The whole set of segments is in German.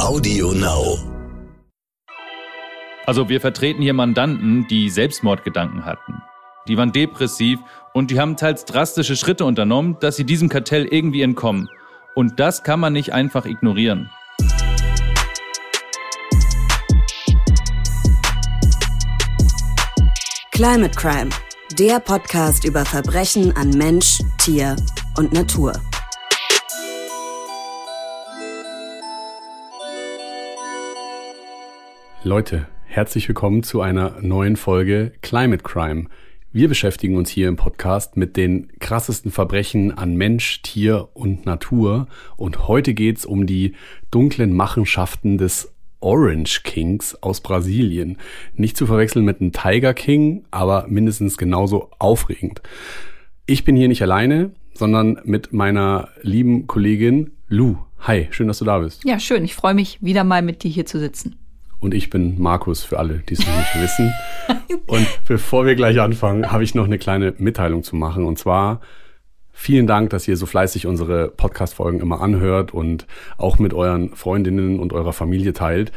Audio Now. Also wir vertreten hier Mandanten, die Selbstmordgedanken hatten. Die waren depressiv und die haben teils drastische Schritte unternommen, dass sie diesem Kartell irgendwie entkommen. Und das kann man nicht einfach ignorieren. Climate Crime, der Podcast über Verbrechen an Mensch, Tier und Natur. Leute, herzlich willkommen zu einer neuen Folge Climate Crime. Wir beschäftigen uns hier im Podcast mit den krassesten Verbrechen an Mensch, Tier und Natur. Und heute geht's um die dunklen Machenschaften des Orange Kings aus Brasilien. Nicht zu verwechseln mit einem Tiger King, aber mindestens genauso aufregend. Ich bin hier nicht alleine, sondern mit meiner lieben Kollegin Lou. Hi, schön, dass du da bist. Ja, schön. Ich freue mich, wieder mal mit dir hier zu sitzen. Und ich bin Markus für alle, die es noch nicht wissen. Und bevor wir gleich anfangen, habe ich noch eine kleine Mitteilung zu machen. Und zwar vielen Dank, dass ihr so fleißig unsere Podcast-Folgen immer anhört und auch mit euren Freundinnen und eurer Familie teilt.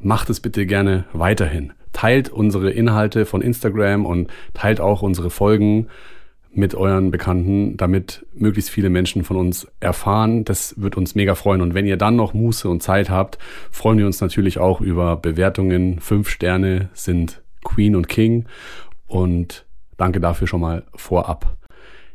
Macht es bitte gerne weiterhin. Teilt unsere Inhalte von Instagram und teilt auch unsere Folgen mit euren Bekannten, damit möglichst viele Menschen von uns erfahren. Das wird uns mega freuen. Und wenn ihr dann noch Muße und Zeit habt, freuen wir uns natürlich auch über Bewertungen. Fünf Sterne sind Queen und King. Und danke dafür schon mal vorab.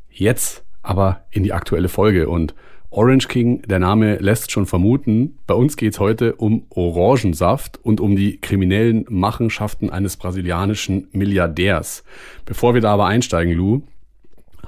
Jetzt aber in die aktuelle Folge. Und Orange King, der Name lässt schon vermuten, bei uns geht's heute um Orangensaft und um die kriminellen Machenschaften eines brasilianischen Milliardärs. Bevor wir da aber einsteigen, Lou,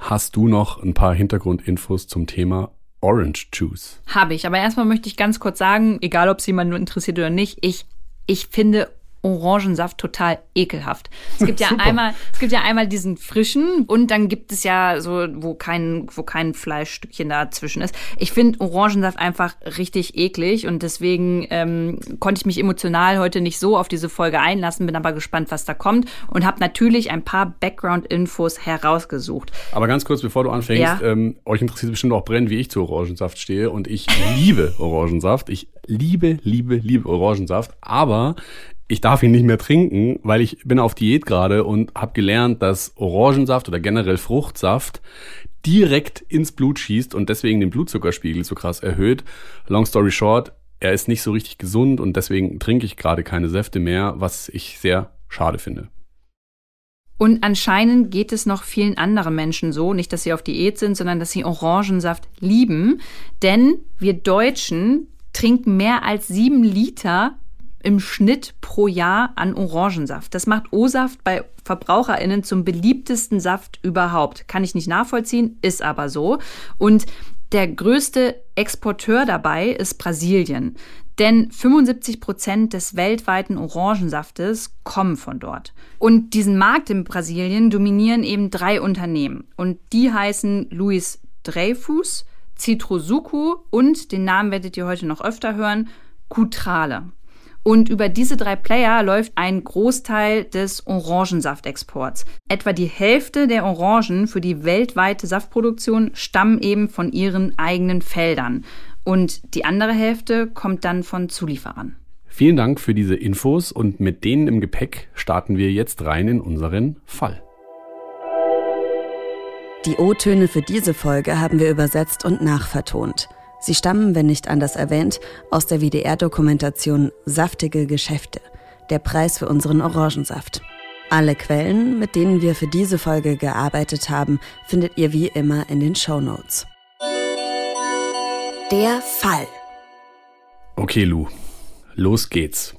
Hast du noch ein paar Hintergrundinfos zum Thema Orange Juice? Habe ich, aber erstmal möchte ich ganz kurz sagen, egal ob es jemanden interessiert oder nicht, ich, ich finde Orangensaft total ekelhaft. Es gibt ja einmal, es gibt ja einmal diesen frischen und dann gibt es ja so, wo kein, wo kein Fleischstückchen dazwischen ist. Ich finde Orangensaft einfach richtig eklig und deswegen ähm, konnte ich mich emotional heute nicht so auf diese Folge einlassen, bin aber gespannt, was da kommt und habe natürlich ein paar Background-Infos herausgesucht. Aber ganz kurz, bevor du anfängst, ja. ähm, euch interessiert bestimmt auch brennend, wie ich zu Orangensaft stehe und ich liebe Orangensaft. Ich liebe, liebe, liebe Orangensaft, aber ich darf ihn nicht mehr trinken, weil ich bin auf Diät gerade und habe gelernt, dass Orangensaft oder generell Fruchtsaft direkt ins Blut schießt und deswegen den Blutzuckerspiegel so krass erhöht. Long story short, er ist nicht so richtig gesund und deswegen trinke ich gerade keine Säfte mehr, was ich sehr schade finde. Und anscheinend geht es noch vielen anderen Menschen so, nicht, dass sie auf Diät sind, sondern dass sie Orangensaft lieben. Denn wir Deutschen trinken mehr als sieben Liter im Schnitt pro Jahr an Orangensaft. Das macht O-Saft bei VerbraucherInnen zum beliebtesten Saft überhaupt. Kann ich nicht nachvollziehen, ist aber so. Und der größte Exporteur dabei ist Brasilien. Denn 75 Prozent des weltweiten Orangensaftes kommen von dort. Und diesen Markt in Brasilien dominieren eben drei Unternehmen. Und die heißen Luis Dreyfus, Citrosuco und, den Namen werdet ihr heute noch öfter hören, Cutrale. Und über diese drei Player läuft ein Großteil des Orangensaftexports. Etwa die Hälfte der Orangen für die weltweite Saftproduktion stammen eben von ihren eigenen Feldern. Und die andere Hälfte kommt dann von Zulieferern. Vielen Dank für diese Infos und mit denen im Gepäck starten wir jetzt rein in unseren Fall. Die O-Töne für diese Folge haben wir übersetzt und nachvertont. Sie stammen, wenn nicht anders erwähnt, aus der WDR-Dokumentation Saftige Geschäfte, der Preis für unseren Orangensaft. Alle Quellen, mit denen wir für diese Folge gearbeitet haben, findet ihr wie immer in den Show Notes. Der Fall. Okay, Lou, los geht's.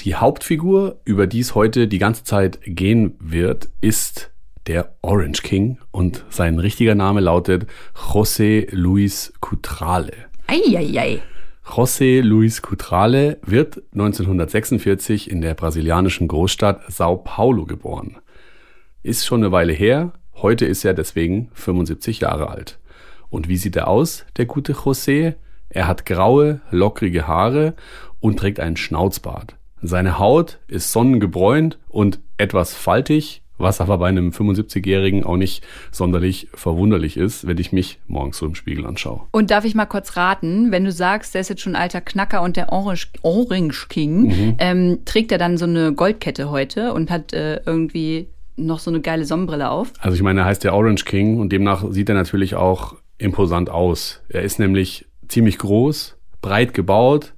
Die Hauptfigur, über die es heute die ganze Zeit gehen wird, ist der Orange King und sein richtiger Name lautet José Luis Cutrale. Eieiei. José Luis Cutrale wird 1946 in der brasilianischen Großstadt Sao Paulo geboren. Ist schon eine Weile her, heute ist er deswegen 75 Jahre alt. Und wie sieht er aus, der gute José? Er hat graue, lockrige Haare und trägt einen Schnauzbart. Seine Haut ist sonnengebräunt und etwas faltig was aber bei einem 75-Jährigen auch nicht sonderlich verwunderlich ist, wenn ich mich morgens so im Spiegel anschaue. Und darf ich mal kurz raten, wenn du sagst, der ist jetzt schon ein alter Knacker und der Orange, Orange King, mhm. ähm, trägt er dann so eine Goldkette heute und hat äh, irgendwie noch so eine geile Sonnenbrille auf? Also ich meine, er heißt der Orange King und demnach sieht er natürlich auch imposant aus. Er ist nämlich ziemlich groß, breit gebaut,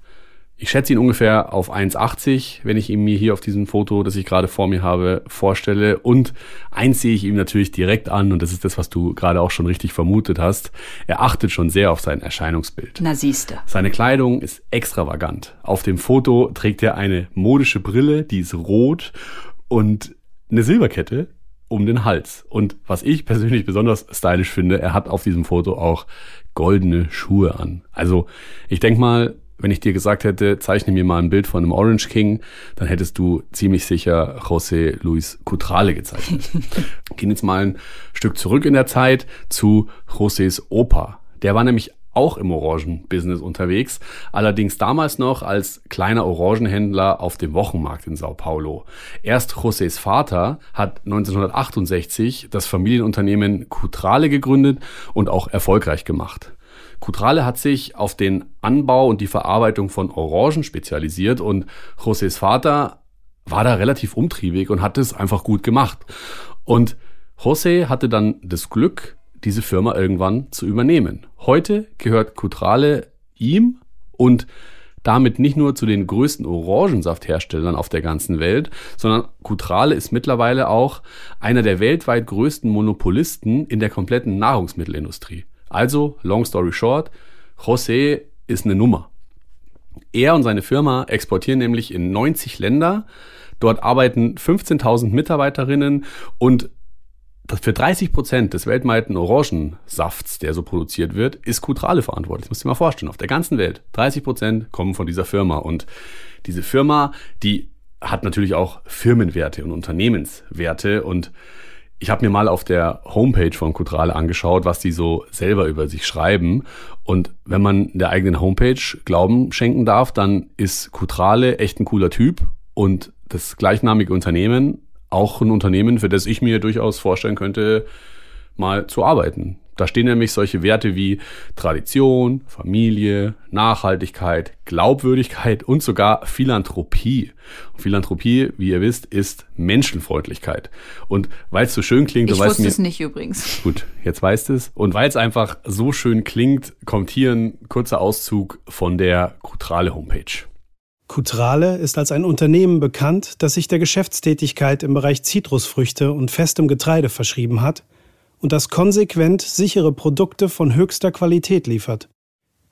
ich schätze ihn ungefähr auf 1,80, wenn ich ihn mir hier auf diesem Foto, das ich gerade vor mir habe, vorstelle. Und eins sehe ich ihm natürlich direkt an, und das ist das, was du gerade auch schon richtig vermutet hast. Er achtet schon sehr auf sein Erscheinungsbild. Na siehste. Seine Kleidung ist extravagant. Auf dem Foto trägt er eine modische Brille, die ist rot und eine Silberkette um den Hals. Und was ich persönlich besonders stylisch finde, er hat auf diesem Foto auch goldene Schuhe an. Also ich denke mal, wenn ich dir gesagt hätte, zeichne mir mal ein Bild von einem Orange King, dann hättest du ziemlich sicher José Luis Cutrale gezeichnet. Gehen jetzt mal ein Stück zurück in der Zeit zu Josés Opa. Der war nämlich auch im Orangenbusiness unterwegs, allerdings damals noch als kleiner Orangenhändler auf dem Wochenmarkt in Sao Paulo. Erst Josés Vater hat 1968 das Familienunternehmen Cutrale gegründet und auch erfolgreich gemacht. Cutrale hat sich auf den Anbau und die Verarbeitung von Orangen spezialisiert und Josés Vater war da relativ umtriebig und hat es einfach gut gemacht. Und José hatte dann das Glück, diese Firma irgendwann zu übernehmen. Heute gehört Cutrale ihm und damit nicht nur zu den größten Orangensaftherstellern auf der ganzen Welt, sondern Cutrale ist mittlerweile auch einer der weltweit größten Monopolisten in der kompletten Nahrungsmittelindustrie. Also, long story short, José ist eine Nummer. Er und seine Firma exportieren nämlich in 90 Länder. Dort arbeiten 15.000 Mitarbeiterinnen und für 30 Prozent des weltweiten Orangensafts, der so produziert wird, ist Kutrale verantwortlich. Das musst du dir mal vorstellen. Auf der ganzen Welt. 30 Prozent kommen von dieser Firma. Und diese Firma, die hat natürlich auch Firmenwerte und Unternehmenswerte. Und ich habe mir mal auf der Homepage von Kutrale angeschaut, was die so selber über sich schreiben. Und wenn man der eigenen Homepage Glauben schenken darf, dann ist Kutrale echt ein cooler Typ und das gleichnamige Unternehmen auch ein Unternehmen, für das ich mir durchaus vorstellen könnte, mal zu arbeiten. Da stehen nämlich solche Werte wie Tradition, Familie, Nachhaltigkeit, Glaubwürdigkeit und sogar Philanthropie. Und Philanthropie, wie ihr wisst, ist Menschenfreundlichkeit. Und weil es so schön klingt, ich wusste es nicht übrigens. Gut, jetzt weißt es. Und weil es einfach so schön klingt, kommt hier ein kurzer Auszug von der Kutrale Homepage. Kutrale ist als ein Unternehmen bekannt, das sich der Geschäftstätigkeit im Bereich Zitrusfrüchte und festem Getreide verschrieben hat – und das konsequent sichere Produkte von höchster Qualität liefert.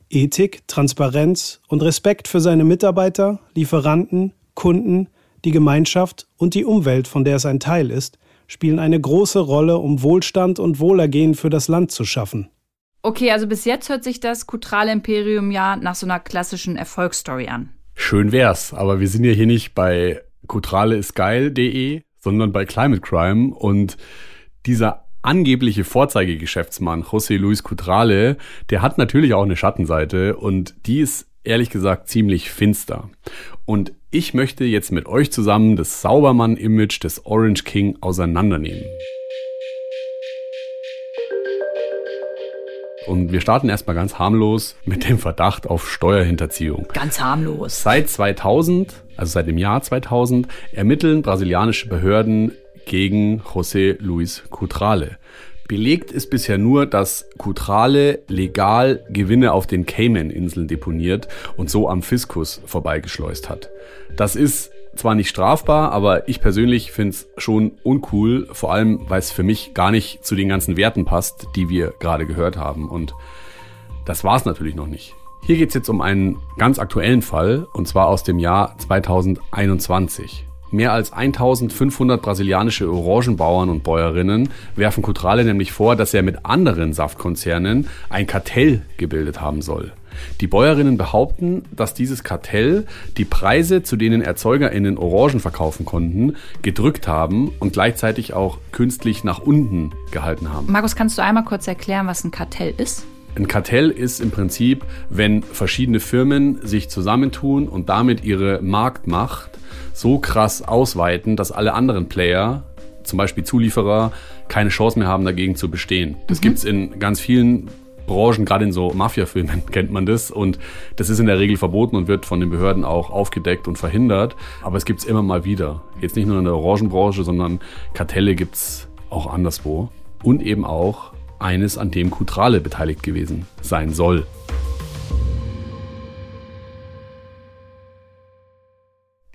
Ethik, Transparenz und Respekt für seine Mitarbeiter, Lieferanten, Kunden, die Gemeinschaft und die Umwelt, von der es ein Teil ist, spielen eine große Rolle, um Wohlstand und Wohlergehen für das Land zu schaffen. Okay, also bis jetzt hört sich das Kutrale Imperium ja nach so einer klassischen Erfolgsstory an. Schön wär's, aber wir sind ja hier nicht bei kutraleistgeil.de, sondern bei Climate Crime und dieser angebliche Vorzeigegeschäftsmann José Luis Cutrale, der hat natürlich auch eine Schattenseite und die ist ehrlich gesagt ziemlich finster. Und ich möchte jetzt mit euch zusammen das Saubermann-Image des Orange King auseinandernehmen. Und wir starten erstmal ganz harmlos mit dem Verdacht auf Steuerhinterziehung. Ganz harmlos. Seit 2000, also seit dem Jahr 2000, ermitteln brasilianische Behörden gegen José Luis Cutrale. Belegt ist bisher nur, dass Cutrale legal Gewinne auf den Cayman-Inseln deponiert und so am Fiskus vorbeigeschleust hat. Das ist zwar nicht strafbar, aber ich persönlich finde es schon uncool, vor allem weil es für mich gar nicht zu den ganzen Werten passt, die wir gerade gehört haben. Und das war es natürlich noch nicht. Hier geht es jetzt um einen ganz aktuellen Fall, und zwar aus dem Jahr 2021. Mehr als 1500 brasilianische Orangenbauern und Bäuerinnen werfen Cutrale nämlich vor, dass er mit anderen Saftkonzernen ein Kartell gebildet haben soll. Die Bäuerinnen behaupten, dass dieses Kartell die Preise, zu denen ErzeugerInnen Orangen verkaufen konnten, gedrückt haben und gleichzeitig auch künstlich nach unten gehalten haben. Markus, kannst du einmal kurz erklären, was ein Kartell ist? Ein Kartell ist im Prinzip, wenn verschiedene Firmen sich zusammentun und damit ihre Marktmacht so krass ausweiten, dass alle anderen Player zum Beispiel Zulieferer keine Chance mehr haben, dagegen zu bestehen. Das mhm. gibt es in ganz vielen Branchen, gerade in so Mafia-Filmen kennt man das. Und das ist in der Regel verboten und wird von den Behörden auch aufgedeckt und verhindert. Aber es gibt es immer mal wieder. Jetzt nicht nur in der Orangenbranche, sondern Kartelle gibt es auch anderswo. Und eben auch eines, an dem Kutrale beteiligt gewesen sein soll.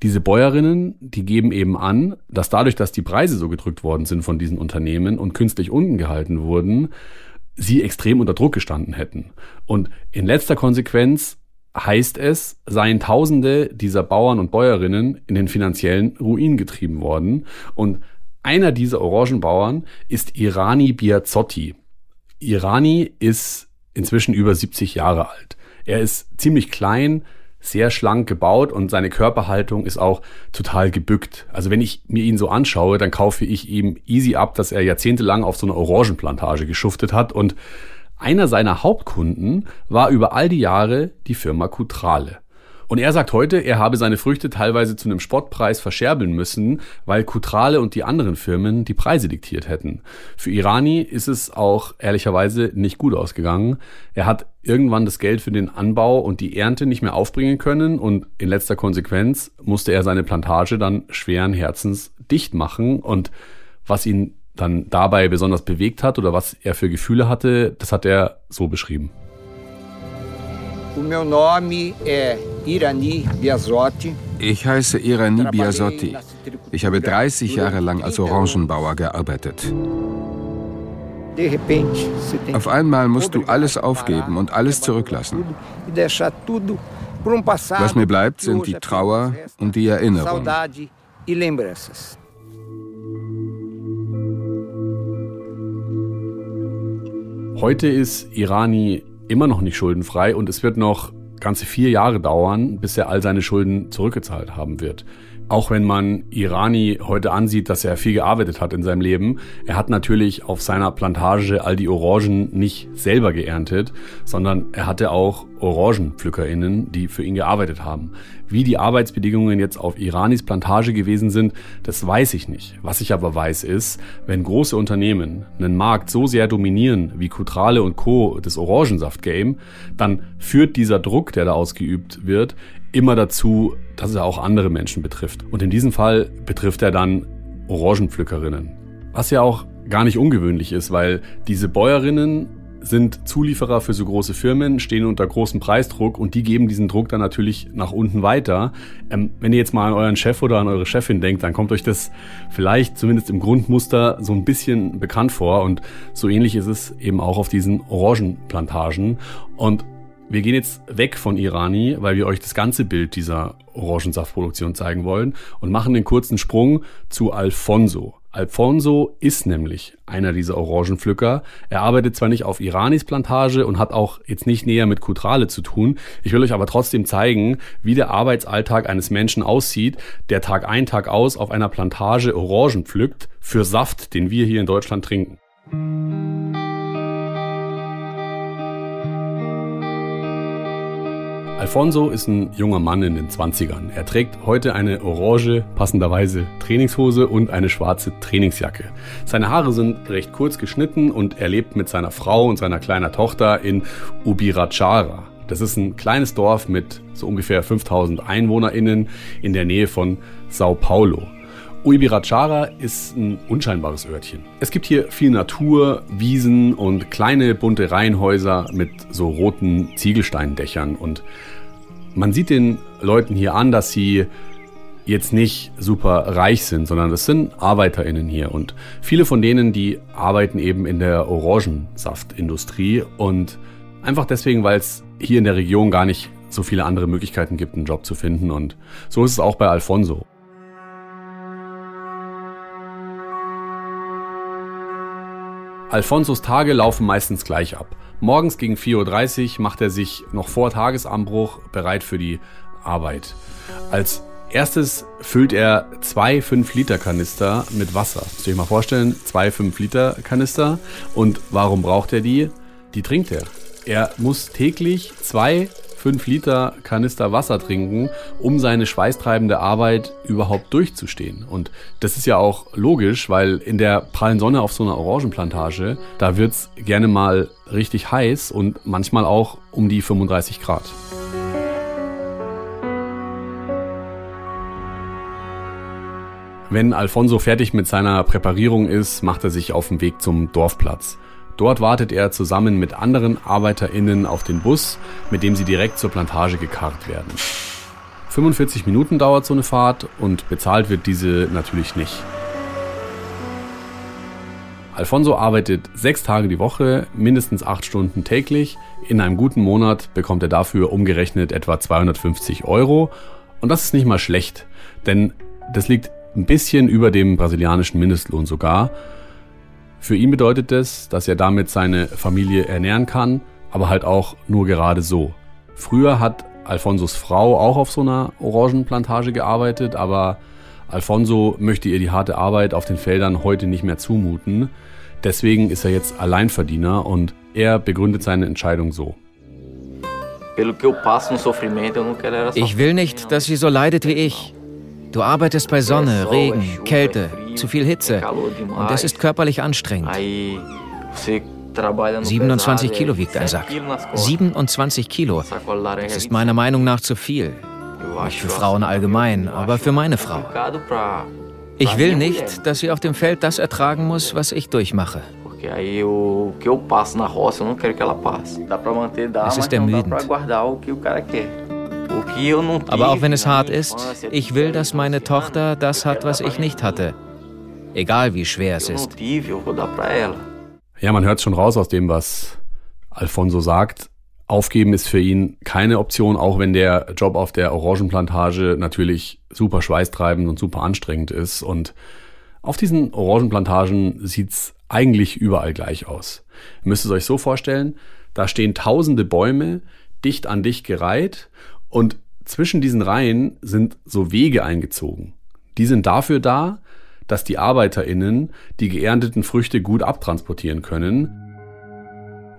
Diese Bäuerinnen, die geben eben an, dass dadurch, dass die Preise so gedrückt worden sind von diesen Unternehmen und künstlich unten gehalten wurden, sie extrem unter Druck gestanden hätten. Und in letzter Konsequenz heißt es, seien Tausende dieser Bauern und Bäuerinnen in den finanziellen Ruin getrieben worden. Und einer dieser Orangenbauern ist Irani Biazzotti. Irani ist inzwischen über 70 Jahre alt. Er ist ziemlich klein, sehr schlank gebaut und seine Körperhaltung ist auch total gebückt. Also wenn ich mir ihn so anschaue, dann kaufe ich ihm easy ab, dass er jahrzehntelang auf so einer Orangenplantage geschuftet hat und einer seiner Hauptkunden war über all die Jahre die Firma Cutrale. Und er sagt heute, er habe seine Früchte teilweise zu einem Spottpreis verscherbeln müssen, weil Kutrale und die anderen Firmen die Preise diktiert hätten. Für Irani ist es auch ehrlicherweise nicht gut ausgegangen. Er hat irgendwann das Geld für den Anbau und die Ernte nicht mehr aufbringen können und in letzter Konsequenz musste er seine Plantage dann schweren Herzens dicht machen und was ihn dann dabei besonders bewegt hat oder was er für Gefühle hatte, das hat er so beschrieben. Ich heiße Irani Biasotti. Ich habe 30 Jahre lang als Orangenbauer gearbeitet. Auf einmal musst du alles aufgeben und alles zurücklassen. Was mir bleibt, sind die Trauer und die Erinnerung. Heute ist Irani immer noch nicht schuldenfrei und es wird noch ganze vier Jahre dauern, bis er all seine Schulden zurückgezahlt haben wird. Auch wenn man Irani heute ansieht, dass er viel gearbeitet hat in seinem Leben, er hat natürlich auf seiner Plantage all die Orangen nicht selber geerntet, sondern er hatte auch OrangenpflückerInnen, die für ihn gearbeitet haben. Wie die Arbeitsbedingungen jetzt auf Iranis Plantage gewesen sind, das weiß ich nicht. Was ich aber weiß ist, wenn große Unternehmen einen Markt so sehr dominieren wie Kutrale und Co. das Orangensaft-Game, dann führt dieser Druck, der da ausgeübt wird, immer dazu, dass er auch andere Menschen betrifft. Und in diesem Fall betrifft er dann Orangenpflückerinnen. Was ja auch gar nicht ungewöhnlich ist, weil diese Bäuerinnen sind Zulieferer für so große Firmen, stehen unter großem Preisdruck und die geben diesen Druck dann natürlich nach unten weiter. Ähm, wenn ihr jetzt mal an euren Chef oder an eure Chefin denkt, dann kommt euch das vielleicht zumindest im Grundmuster so ein bisschen bekannt vor und so ähnlich ist es eben auch auf diesen Orangenplantagen. Und wir gehen jetzt weg von Irani, weil wir euch das ganze Bild dieser Orangensaftproduktion zeigen wollen und machen den kurzen Sprung zu Alfonso. Alfonso ist nämlich einer dieser Orangenpflücker. Er arbeitet zwar nicht auf Iranis Plantage und hat auch jetzt nicht näher mit Kutrale zu tun. Ich will euch aber trotzdem zeigen, wie der Arbeitsalltag eines Menschen aussieht, der Tag ein, Tag aus auf einer Plantage Orangen pflückt für Saft, den wir hier in Deutschland trinken. Alfonso ist ein junger Mann in den 20ern. Er trägt heute eine orange, passenderweise Trainingshose und eine schwarze Trainingsjacke. Seine Haare sind recht kurz geschnitten und er lebt mit seiner Frau und seiner kleinen Tochter in Ubirachara. Das ist ein kleines Dorf mit so ungefähr 5000 EinwohnerInnen in der Nähe von Sao Paulo. Uibirachara ist ein unscheinbares Örtchen. Es gibt hier viel Natur, Wiesen und kleine bunte Reihenhäuser mit so roten Ziegelsteindächern und man sieht den Leuten hier an, dass sie jetzt nicht super reich sind, sondern das sind ArbeiterInnen hier. Und viele von denen, die arbeiten eben in der Orangensaftindustrie und einfach deswegen, weil es hier in der Region gar nicht so viele andere Möglichkeiten gibt, einen Job zu finden. Und so ist es auch bei Alfonso. Alfonsos Tage laufen meistens gleich ab. Morgens gegen 4.30 Uhr macht er sich noch vor Tagesanbruch bereit für die Arbeit. Als erstes füllt er zwei 5-Liter-Kanister mit Wasser. Müsst ihr euch mal vorstellen, zwei 5-Liter-Kanister. Und warum braucht er die? Die trinkt er. Er muss täglich zwei fünf Liter Kanister Wasser trinken, um seine schweißtreibende Arbeit überhaupt durchzustehen. Und das ist ja auch logisch, weil in der prallen Sonne auf so einer Orangenplantage, da wird es gerne mal richtig heiß und manchmal auch um die 35 Grad. Wenn Alfonso fertig mit seiner Präparierung ist, macht er sich auf den Weg zum Dorfplatz. Dort wartet er zusammen mit anderen ArbeiterInnen auf den Bus, mit dem sie direkt zur Plantage gekarrt werden. 45 Minuten dauert so eine Fahrt und bezahlt wird diese natürlich nicht. Alfonso arbeitet sechs Tage die Woche, mindestens acht Stunden täglich. In einem guten Monat bekommt er dafür umgerechnet etwa 250 Euro. Und das ist nicht mal schlecht, denn das liegt ein bisschen über dem brasilianischen Mindestlohn sogar. Für ihn bedeutet das, dass er damit seine Familie ernähren kann, aber halt auch nur gerade so. Früher hat Alfonsos Frau auch auf so einer Orangenplantage gearbeitet, aber Alfonso möchte ihr die harte Arbeit auf den Feldern heute nicht mehr zumuten. Deswegen ist er jetzt Alleinverdiener und er begründet seine Entscheidung so. Ich will nicht, dass sie so leidet wie ich. Du arbeitest bei Sonne, Regen, Kälte, zu viel Hitze und es ist körperlich anstrengend. 27 Kilo wiegt ein Sack. 27 Kilo. Das ist meiner Meinung nach zu viel. Nicht für Frauen allgemein, aber für meine Frau. Ich will nicht, dass sie auf dem Feld das ertragen muss, was ich durchmache. Es ist ermüdend. Aber auch wenn es hart ist, ich will, dass meine Tochter das hat, was ich nicht hatte. Egal wie schwer es ist. Ja, man hört schon raus aus dem, was Alfonso sagt. Aufgeben ist für ihn keine Option, auch wenn der Job auf der Orangenplantage natürlich super schweißtreibend und super anstrengend ist. Und auf diesen Orangenplantagen sieht's eigentlich überall gleich aus. Ihr müsst es euch so vorstellen, da stehen tausende Bäume dicht an dicht gereiht und zwischen diesen Reihen sind so Wege eingezogen. Die sind dafür da, dass die ArbeiterInnen die geernteten Früchte gut abtransportieren können.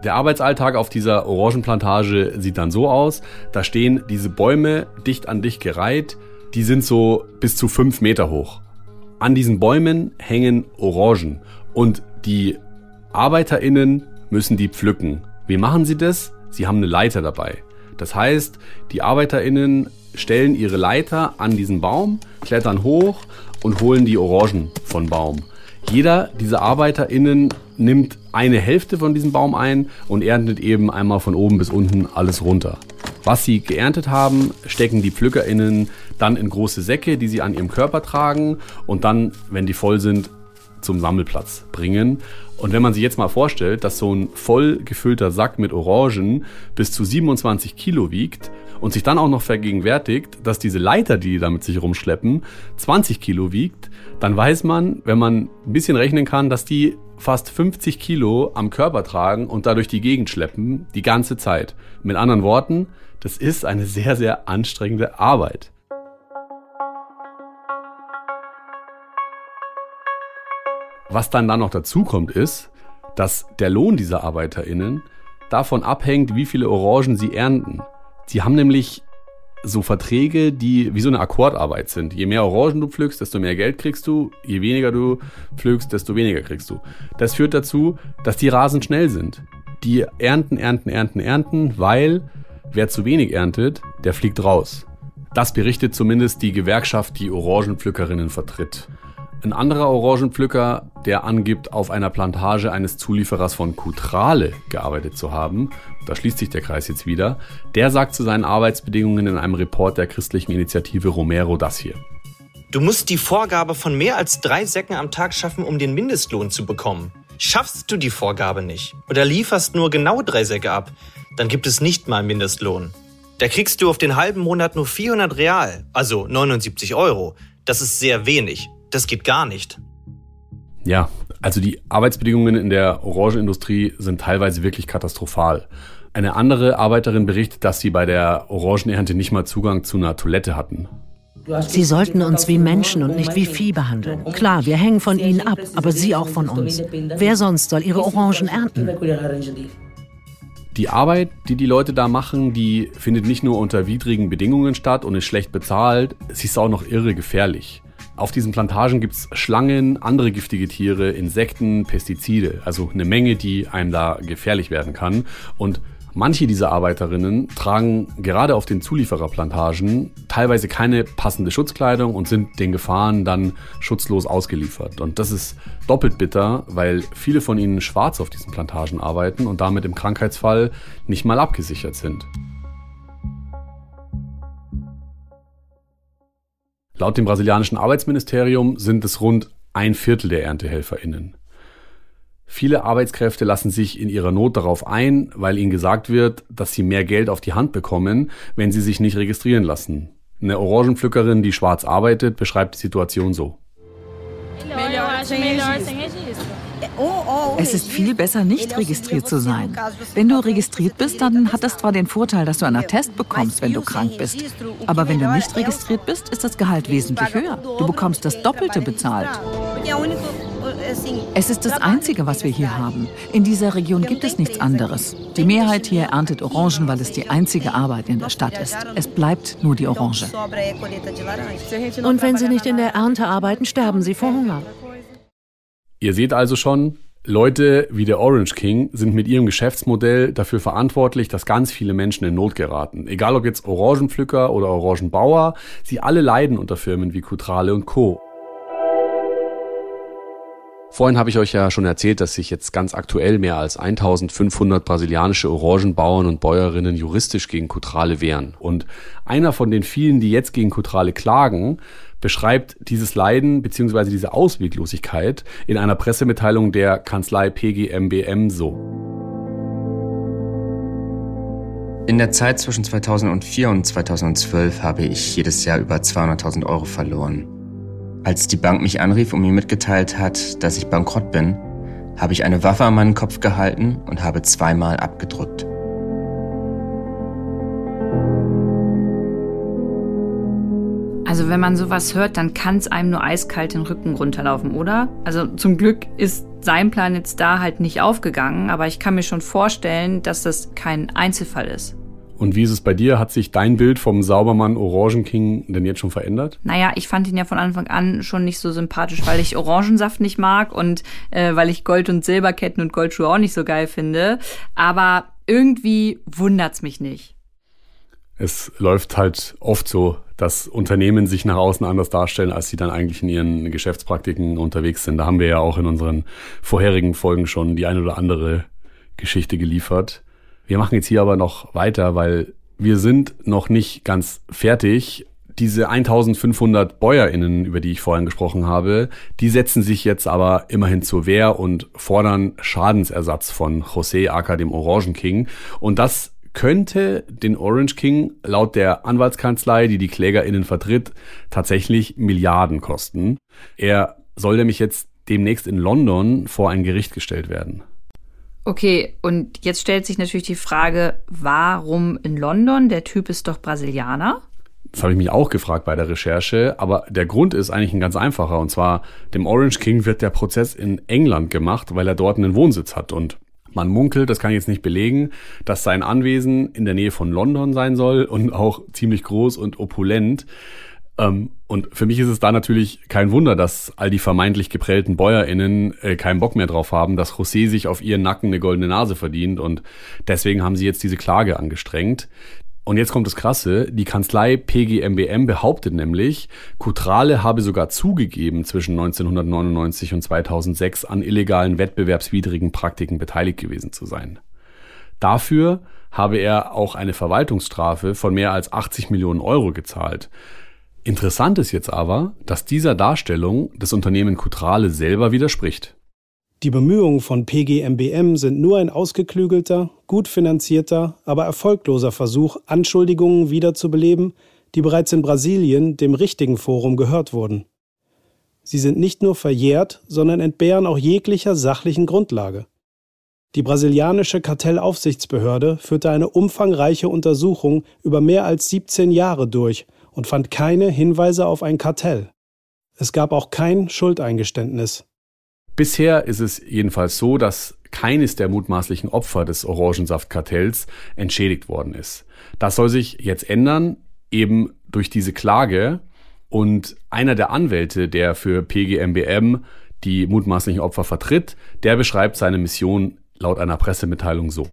Der Arbeitsalltag auf dieser Orangenplantage sieht dann so aus. Da stehen diese Bäume dicht an dicht gereiht. Die sind so bis zu fünf Meter hoch. An diesen Bäumen hängen Orangen und die ArbeiterInnen müssen die pflücken. Wie machen sie das? Sie haben eine Leiter dabei. Das heißt, die ArbeiterInnen stellen ihre Leiter an diesen Baum, klettern hoch und holen die Orangen von Baum. Jeder dieser ArbeiterInnen nimmt eine Hälfte von diesem Baum ein und erntet eben einmal von oben bis unten alles runter. Was sie geerntet haben, stecken die PflückerInnen dann in große Säcke, die sie an ihrem Körper tragen und dann, wenn die voll sind, zum Sammelplatz bringen. Und wenn man sich jetzt mal vorstellt, dass so ein voll gefüllter Sack mit Orangen bis zu 27 Kilo wiegt und sich dann auch noch vergegenwärtigt, dass diese Leiter, die die da mit sich rumschleppen, 20 Kilo wiegt, dann weiß man, wenn man ein bisschen rechnen kann, dass die fast 50 Kilo am Körper tragen und dadurch die Gegend schleppen, die ganze Zeit. Mit anderen Worten, das ist eine sehr, sehr anstrengende Arbeit. Was dann da noch dazu kommt, ist, dass der Lohn dieser ArbeiterInnen davon abhängt, wie viele Orangen sie ernten. Sie haben nämlich so Verträge, die wie so eine Akkordarbeit sind. Je mehr Orangen du pflückst, desto mehr Geld kriegst du. Je weniger du pflückst, desto weniger kriegst du. Das führt dazu, dass die rasend schnell sind. Die ernten, ernten, ernten, ernten, weil wer zu wenig erntet, der fliegt raus. Das berichtet zumindest die Gewerkschaft, die Orangenpflückerinnen vertritt. Ein anderer Orangenpflücker, der angibt, auf einer Plantage eines Zulieferers von Kutrale gearbeitet zu haben, da schließt sich der Kreis jetzt wieder, der sagt zu seinen Arbeitsbedingungen in einem Report der christlichen Initiative Romero das hier. Du musst die Vorgabe von mehr als drei Säcken am Tag schaffen, um den Mindestlohn zu bekommen. Schaffst du die Vorgabe nicht oder lieferst nur genau drei Säcke ab, dann gibt es nicht mal Mindestlohn. Da kriegst du auf den halben Monat nur 400 Real, also 79 Euro. Das ist sehr wenig. Das geht gar nicht. Ja, also die Arbeitsbedingungen in der Orangenindustrie sind teilweise wirklich katastrophal. Eine andere Arbeiterin berichtet, dass sie bei der Orangenernte nicht mal Zugang zu einer Toilette hatten. Sie sollten uns wie Menschen und nicht wie Vieh behandeln. Klar, wir hängen von ihnen ab, aber sie auch von uns. Wer sonst soll ihre Orangen ernten? Die Arbeit, die die Leute da machen, die findet nicht nur unter widrigen Bedingungen statt und ist schlecht bezahlt, sie ist auch noch irre gefährlich. Auf diesen Plantagen gibt es Schlangen, andere giftige Tiere, Insekten, Pestizide, also eine Menge, die einem da gefährlich werden kann. Und Manche dieser Arbeiterinnen tragen gerade auf den Zuliefererplantagen teilweise keine passende Schutzkleidung und sind den Gefahren dann schutzlos ausgeliefert. Und das ist doppelt bitter, weil viele von ihnen schwarz auf diesen Plantagen arbeiten und damit im Krankheitsfall nicht mal abgesichert sind. Laut dem brasilianischen Arbeitsministerium sind es rund ein Viertel der ErntehelferInnen. Viele Arbeitskräfte lassen sich in ihrer Not darauf ein, weil ihnen gesagt wird, dass sie mehr Geld auf die Hand bekommen, wenn sie sich nicht registrieren lassen. Eine Orangenpflückerin, die schwarz arbeitet, beschreibt die Situation so. Es ist viel besser, nicht registriert zu sein. Wenn du registriert bist, dann hat das zwar den Vorteil, dass du einen Attest bekommst, wenn du krank bist. Aber wenn du nicht registriert bist, ist das Gehalt wesentlich höher. Du bekommst das Doppelte bezahlt. Es ist das Einzige, was wir hier haben. In dieser Region gibt es nichts anderes. Die Mehrheit hier erntet Orangen, weil es die einzige Arbeit in der Stadt ist. Es bleibt nur die Orange. Und wenn sie nicht in der Ernte arbeiten, sterben sie vor Hunger. Ihr seht also schon, Leute wie der Orange King sind mit ihrem Geschäftsmodell dafür verantwortlich, dass ganz viele Menschen in Not geraten. Egal ob jetzt Orangenpflücker oder Orangenbauer, sie alle leiden unter Firmen wie Kutrale und Co. Vorhin habe ich euch ja schon erzählt, dass sich jetzt ganz aktuell mehr als 1500 brasilianische Orangenbauern und Bäuerinnen juristisch gegen Kutrale wehren. Und einer von den vielen, die jetzt gegen Kutrale klagen, beschreibt dieses Leiden bzw. diese Ausweglosigkeit in einer Pressemitteilung der Kanzlei PGMBM so. In der Zeit zwischen 2004 und 2012 habe ich jedes Jahr über 200.000 Euro verloren. Als die Bank mich anrief und mir mitgeteilt hat, dass ich bankrott bin, habe ich eine Waffe an meinen Kopf gehalten und habe zweimal abgedrückt. Also wenn man sowas hört, dann kann es einem nur eiskalt den Rücken runterlaufen, oder? Also zum Glück ist sein Plan jetzt da halt nicht aufgegangen, aber ich kann mir schon vorstellen, dass das kein Einzelfall ist. Und wie ist es bei dir? Hat sich dein Bild vom Saubermann Orangen King denn jetzt schon verändert? Naja, ich fand ihn ja von Anfang an schon nicht so sympathisch, weil ich Orangensaft nicht mag und äh, weil ich Gold- und Silberketten und Goldschuhe auch nicht so geil finde. Aber irgendwie wundert's mich nicht. Es läuft halt oft so, dass Unternehmen sich nach außen anders darstellen, als sie dann eigentlich in ihren Geschäftspraktiken unterwegs sind. Da haben wir ja auch in unseren vorherigen Folgen schon die eine oder andere Geschichte geliefert. Wir machen jetzt hier aber noch weiter, weil wir sind noch nicht ganz fertig. Diese 1500 BäuerInnen, über die ich vorhin gesprochen habe, die setzen sich jetzt aber immerhin zur Wehr und fordern Schadensersatz von José Acker, dem Orangen King. Und das könnte den Orange King laut der Anwaltskanzlei, die die KlägerInnen vertritt, tatsächlich Milliarden kosten. Er soll nämlich jetzt demnächst in London vor ein Gericht gestellt werden. Okay, und jetzt stellt sich natürlich die Frage, warum in London? Der Typ ist doch Brasilianer. Das habe ich mich auch gefragt bei der Recherche, aber der Grund ist eigentlich ein ganz einfacher. Und zwar, dem Orange King wird der Prozess in England gemacht, weil er dort einen Wohnsitz hat. Und man munkelt, das kann ich jetzt nicht belegen, dass sein Anwesen in der Nähe von London sein soll und auch ziemlich groß und opulent. Ähm, und für mich ist es da natürlich kein Wunder, dass all die vermeintlich geprellten BäuerInnen äh, keinen Bock mehr drauf haben, dass José sich auf ihren Nacken eine goldene Nase verdient und deswegen haben sie jetzt diese Klage angestrengt. Und jetzt kommt das Krasse, die Kanzlei PGMBM behauptet nämlich, Kutrale habe sogar zugegeben, zwischen 1999 und 2006 an illegalen wettbewerbswidrigen Praktiken beteiligt gewesen zu sein. Dafür habe er auch eine Verwaltungsstrafe von mehr als 80 Millionen Euro gezahlt. Interessant ist jetzt aber, dass dieser Darstellung das Unternehmen Kutrale selber widerspricht. Die Bemühungen von PGMBM sind nur ein ausgeklügelter, gut finanzierter, aber erfolgloser Versuch, Anschuldigungen wiederzubeleben, die bereits in Brasilien dem richtigen Forum gehört wurden. Sie sind nicht nur verjährt, sondern entbehren auch jeglicher sachlichen Grundlage. Die brasilianische Kartellaufsichtsbehörde führte eine umfangreiche Untersuchung über mehr als 17 Jahre durch und fand keine Hinweise auf ein Kartell. Es gab auch kein Schuldeingeständnis. Bisher ist es jedenfalls so, dass keines der mutmaßlichen Opfer des Orangensaftkartells entschädigt worden ist. Das soll sich jetzt ändern, eben durch diese Klage. Und einer der Anwälte, der für PGMBM die mutmaßlichen Opfer vertritt, der beschreibt seine Mission laut einer Pressemitteilung so.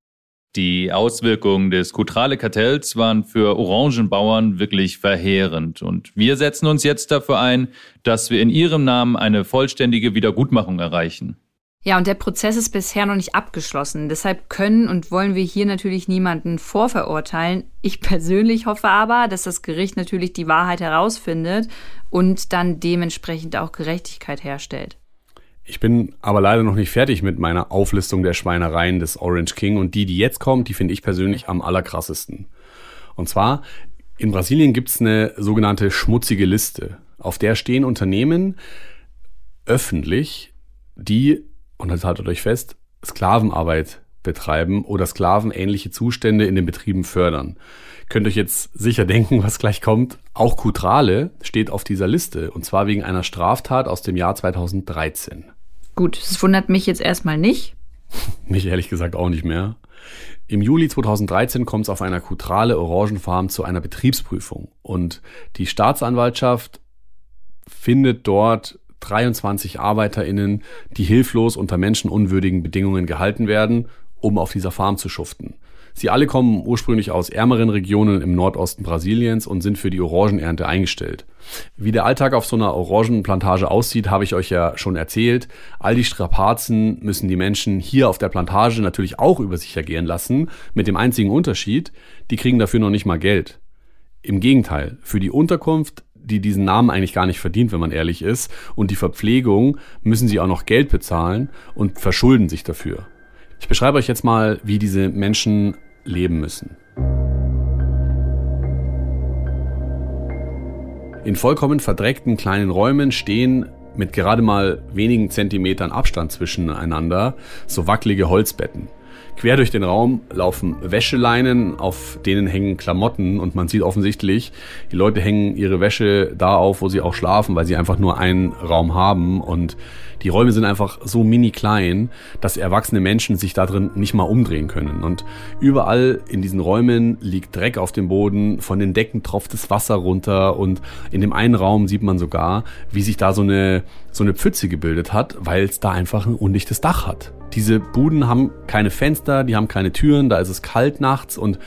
Die Auswirkungen des Kutrale-Kartells waren für Orangenbauern wirklich verheerend. Und wir setzen uns jetzt dafür ein, dass wir in ihrem Namen eine vollständige Wiedergutmachung erreichen. Ja, und der Prozess ist bisher noch nicht abgeschlossen. Deshalb können und wollen wir hier natürlich niemanden vorverurteilen. Ich persönlich hoffe aber, dass das Gericht natürlich die Wahrheit herausfindet und dann dementsprechend auch Gerechtigkeit herstellt. Ich bin aber leider noch nicht fertig mit meiner Auflistung der Schweinereien des Orange King und die, die jetzt kommt, die finde ich persönlich am allerkrassesten. Und zwar, in Brasilien gibt es eine sogenannte schmutzige Liste. Auf der stehen Unternehmen öffentlich, die, und das haltet euch fest, Sklavenarbeit betreiben oder sklavenähnliche Zustände in den Betrieben fördern. Könnt euch jetzt sicher denken, was gleich kommt. Auch Kutrale steht auf dieser Liste und zwar wegen einer Straftat aus dem Jahr 2013. Gut, es wundert mich jetzt erstmal nicht. mich ehrlich gesagt auch nicht mehr. Im Juli 2013 kommt es auf einer Kutrale Orangenfarm zu einer Betriebsprüfung und die Staatsanwaltschaft findet dort 23 ArbeiterInnen, die hilflos unter menschenunwürdigen Bedingungen gehalten werden, um auf dieser Farm zu schuften. Sie alle kommen ursprünglich aus ärmeren Regionen im Nordosten Brasiliens und sind für die Orangenernte eingestellt. Wie der Alltag auf so einer Orangenplantage aussieht, habe ich euch ja schon erzählt. All die Strapazen müssen die Menschen hier auf der Plantage natürlich auch über sich ergehen lassen, mit dem einzigen Unterschied, die kriegen dafür noch nicht mal Geld. Im Gegenteil, für die Unterkunft, die diesen Namen eigentlich gar nicht verdient, wenn man ehrlich ist, und die Verpflegung müssen sie auch noch Geld bezahlen und verschulden sich dafür. Ich beschreibe euch jetzt mal, wie diese Menschen leben müssen. In vollkommen verdreckten kleinen Räumen stehen mit gerade mal wenigen Zentimetern Abstand zwischeneinander so wackelige Holzbetten. Quer durch den Raum laufen Wäscheleinen, auf denen hängen Klamotten und man sieht offensichtlich, die Leute hängen ihre Wäsche da auf, wo sie auch schlafen, weil sie einfach nur einen Raum haben und die Räume sind einfach so mini klein, dass erwachsene Menschen sich da drin nicht mal umdrehen können. Und überall in diesen Räumen liegt Dreck auf dem Boden, von den Decken tropft das Wasser runter und in dem einen Raum sieht man sogar, wie sich da so eine, so eine Pfütze gebildet hat, weil es da einfach ein undichtes Dach hat. Diese Buden haben keine Fenster, die haben keine Türen, da ist es kalt nachts und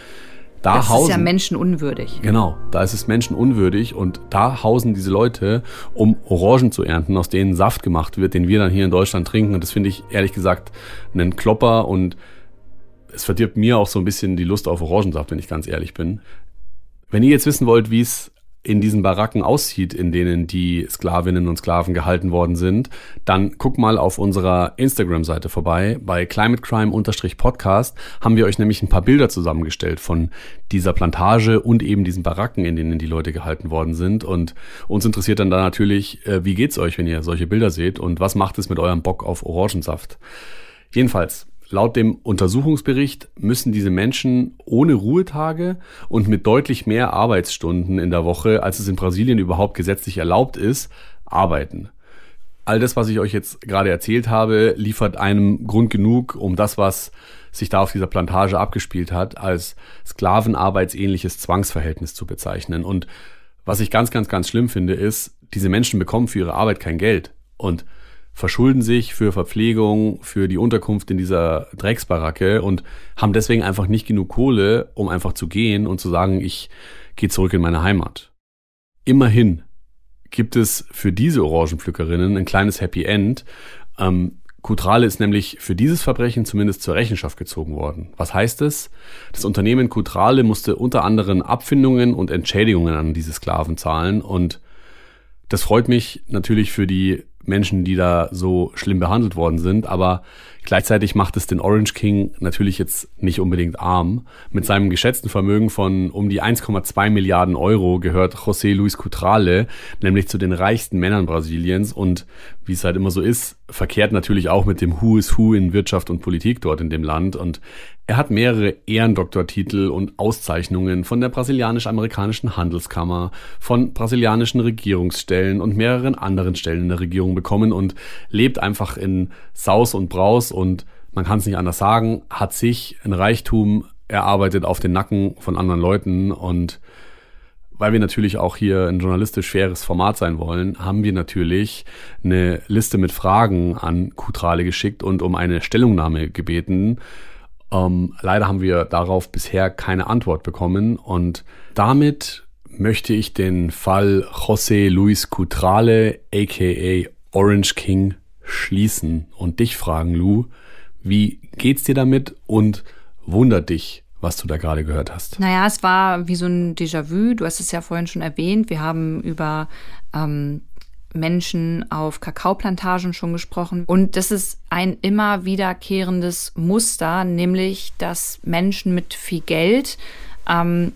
da das hausen. Ist ja menschenunwürdig. Genau, da ist es menschenunwürdig und da hausen diese Leute, um Orangen zu ernten, aus denen Saft gemacht wird, den wir dann hier in Deutschland trinken. Und das finde ich ehrlich gesagt einen Klopper und es verdirbt mir auch so ein bisschen die Lust auf Orangensaft, wenn ich ganz ehrlich bin. Wenn ihr jetzt wissen wollt, wie es in diesen Baracken aussieht, in denen die Sklavinnen und Sklaven gehalten worden sind, dann guck mal auf unserer Instagram-Seite vorbei. Bei climatecrime-podcast haben wir euch nämlich ein paar Bilder zusammengestellt von dieser Plantage und eben diesen Baracken, in denen die Leute gehalten worden sind. Und uns interessiert dann da natürlich, äh, wie geht's euch, wenn ihr solche Bilder seht und was macht es mit eurem Bock auf Orangensaft? Jedenfalls, Laut dem Untersuchungsbericht müssen diese Menschen ohne Ruhetage und mit deutlich mehr Arbeitsstunden in der Woche, als es in Brasilien überhaupt gesetzlich erlaubt ist, arbeiten. All das, was ich euch jetzt gerade erzählt habe, liefert einem Grund genug, um das, was sich da auf dieser Plantage abgespielt hat, als sklavenarbeitsähnliches Zwangsverhältnis zu bezeichnen. Und was ich ganz, ganz, ganz schlimm finde, ist, diese Menschen bekommen für ihre Arbeit kein Geld. Und verschulden sich für Verpflegung, für die Unterkunft in dieser Drecksbaracke und haben deswegen einfach nicht genug Kohle, um einfach zu gehen und zu sagen, ich gehe zurück in meine Heimat. Immerhin gibt es für diese Orangenpflückerinnen ein kleines Happy End. Ähm, Kutrale ist nämlich für dieses Verbrechen zumindest zur Rechenschaft gezogen worden. Was heißt es? Das Unternehmen Kutrale musste unter anderem Abfindungen und Entschädigungen an diese Sklaven zahlen und das freut mich natürlich für die Menschen, die da so schlimm behandelt worden sind, aber gleichzeitig macht es den Orange King natürlich jetzt nicht unbedingt arm. Mit seinem geschätzten Vermögen von um die 1,2 Milliarden Euro gehört José Luis Cutrale nämlich zu den reichsten Männern Brasiliens und wie es halt immer so ist, verkehrt natürlich auch mit dem Who is Who in Wirtschaft und Politik dort in dem Land und Er hat mehrere Ehrendoktortitel und Auszeichnungen von der brasilianisch-amerikanischen Handelskammer, von brasilianischen Regierungsstellen und mehreren anderen Stellen in der Regierung bekommen und lebt einfach in Saus und Braus und man kann es nicht anders sagen, hat sich ein Reichtum erarbeitet auf den Nacken von anderen Leuten und weil wir natürlich auch hier ein journalistisch faires Format sein wollen, haben wir natürlich eine Liste mit Fragen an Kutrale geschickt und um eine Stellungnahme gebeten. Ähm, leider haben wir darauf bisher keine Antwort bekommen und damit möchte ich den Fall José Luis Cutrale, aka Orange King, schließen und dich fragen, Lou, wie geht's dir damit und wundert dich, was du da gerade gehört hast? Naja, es war wie so ein Déjà-vu. Du hast es ja vorhin schon erwähnt. Wir haben über ähm, Menschen auf Kakaoplantagen schon gesprochen. Und das ist ein immer wiederkehrendes Muster, nämlich dass Menschen mit viel Geld ähm,